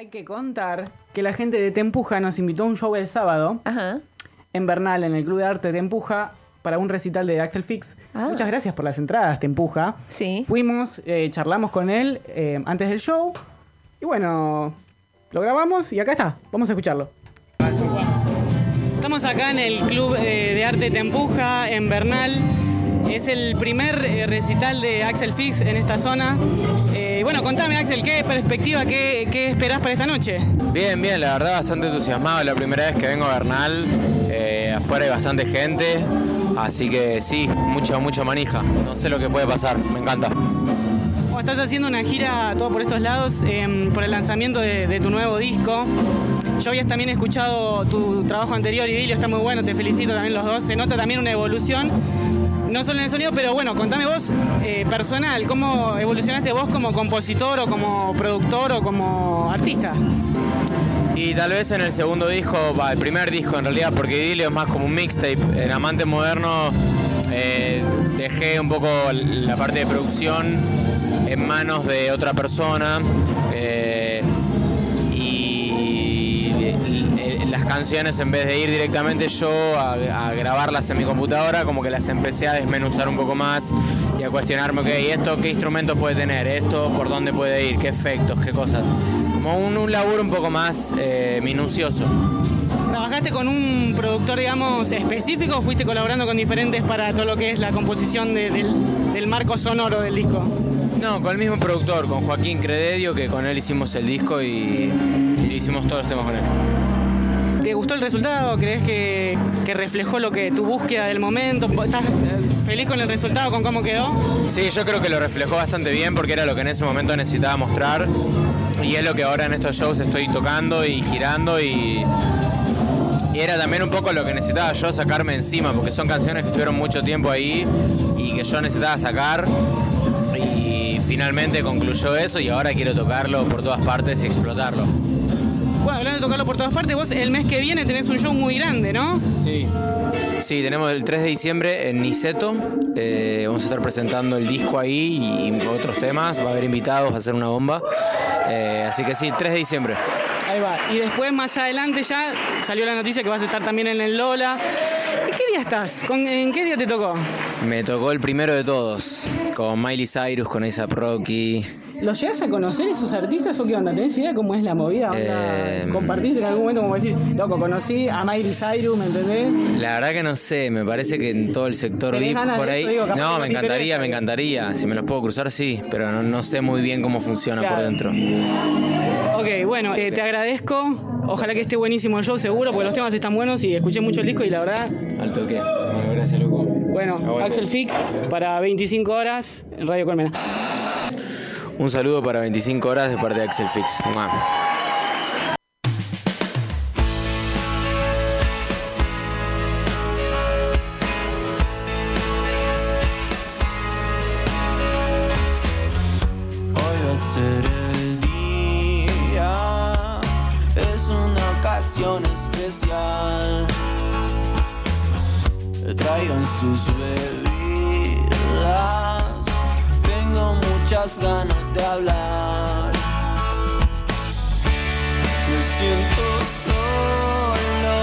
hay que contar que la gente de Tempuja nos invitó a un show el sábado Ajá. en Bernal, en el Club de Arte Tempuja, para un recital de Axel Fix. Ah. Muchas gracias por las entradas, Tempuja. Sí. Fuimos, eh, charlamos con él eh, antes del show. Y bueno, lo grabamos y acá está. Vamos a escucharlo. Estamos acá en el Club eh, de Arte Tempuja, en Bernal. Es el primer recital de Axel Fix en esta zona. Eh, bueno, contame, Axel, ¿qué perspectiva, qué, qué esperás para esta noche? Bien, bien, la verdad bastante entusiasmado. La primera vez que vengo a Bernal, eh, afuera hay bastante gente, así que sí, mucha, mucha manija. No sé lo que puede pasar, me encanta. Bueno, estás haciendo una gira todo por estos lados em, por el lanzamiento de, de tu nuevo disco. Yo habías también escuchado tu trabajo anterior, Idilio, está muy bueno, te felicito también los dos. Se nota también una evolución, no solo en el sonido, pero bueno, contame vos, eh, personal, ¿cómo evolucionaste vos como compositor o como productor o como artista? Y tal vez en el segundo disco, va, el primer disco en realidad, porque Idilio es más como un mixtape. En Amante Moderno eh, dejé un poco la parte de producción en manos de otra persona. Canciones, en vez de ir directamente yo a, a grabarlas en mi computadora, como que las empecé a desmenuzar un poco más y a cuestionarme, ok, esto qué instrumentos puede tener, esto por dónde puede ir, qué efectos, qué cosas. Como un, un laburo un poco más eh, minucioso. ¿Trabajaste con un productor, digamos, específico o fuiste colaborando con diferentes para todo lo que es la composición de- del, del marco sonoro del disco? No, con el mismo productor, con Joaquín Crededio, que con él hicimos el disco y, y hicimos todos los temas con él. ¿Te gustó el resultado? ¿Crees que, reflejó lo que tu búsqueda del momento? ¿Estás feliz con el resultado, con cómo quedó? Sí, yo creo que lo reflejó bastante bien porque era lo que en ese momento necesitaba mostrar y es lo que ahora en estos shows estoy tocando y girando y, y era también un poco lo que necesitaba yo sacarme encima porque son canciones que estuvieron mucho tiempo ahí y que yo necesitaba sacar y finalmente concluyó eso y ahora quiero tocarlo por todas partes y explotarlo. Bueno, hablando de tocarlo por todas partes, vos el mes que viene tenés un show muy grande, ¿no? Sí. Sí, tenemos el 3 de diciembre en Niceto. Eh, vamos a estar presentando el disco ahí y otros temas. Va a haber invitados, va a ser una bomba. Eh, así que sí, el 3 de diciembre. Ahí va. Y después, más adelante ya, salió la noticia que vas a estar también en el Lola. ¿En qué día estás? ¿Con- ¿En qué día te tocó? Me tocó el primero de todos, con Miley Cyrus, con A$AP Rocky. ¿Los llegas a conocer esos artistas o qué onda? ¿Tenés idea cómo es la movida? Eh, ¿Compartiste en algún momento como decir, loco, conocí a Miley Cyrus, ¿me entendés? La verdad que no sé, me parece que en todo el sector ¿Tenés VIP por ahí. Digo, no, me encantaría, me encantaría. Si me los puedo cruzar, sí, pero no, no sé muy bien cómo funciona por dentro. Ok, bueno, eh, te agradezco. Ojalá que esté buenísimo el show, seguro, porque los temas están buenos y escuché mucho el disco y la verdad, Al toque. Bueno, gracias, loco. bueno, Aguante. Axel Fix para 25 horas en Radio Colmena. Un saludo para 25 horas de parte de Axel Fix. Mua. Ocasión especial. Traigan sus bebidas, tengo muchas ganas de hablar. Me siento solo,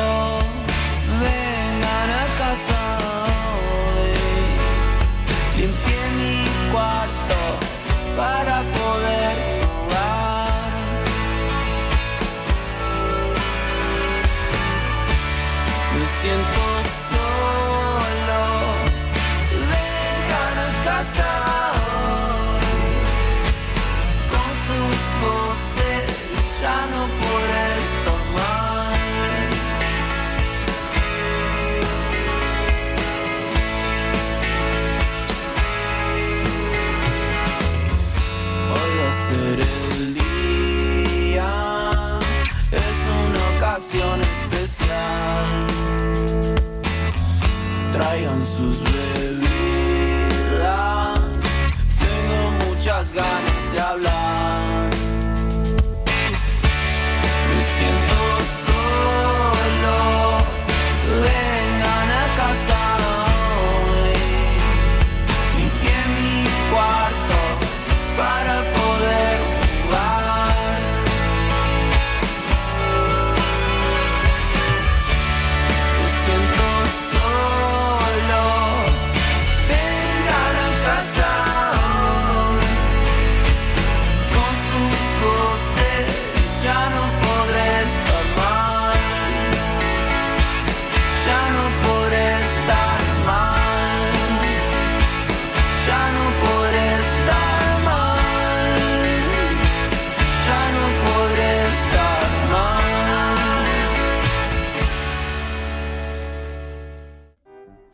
vengan a casa hoy. Limpié mi cuarto para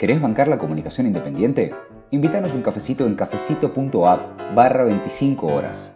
¿Querés bancar la comunicación independiente? Invítanos un cafecito en cafecito.app barra 25 horas.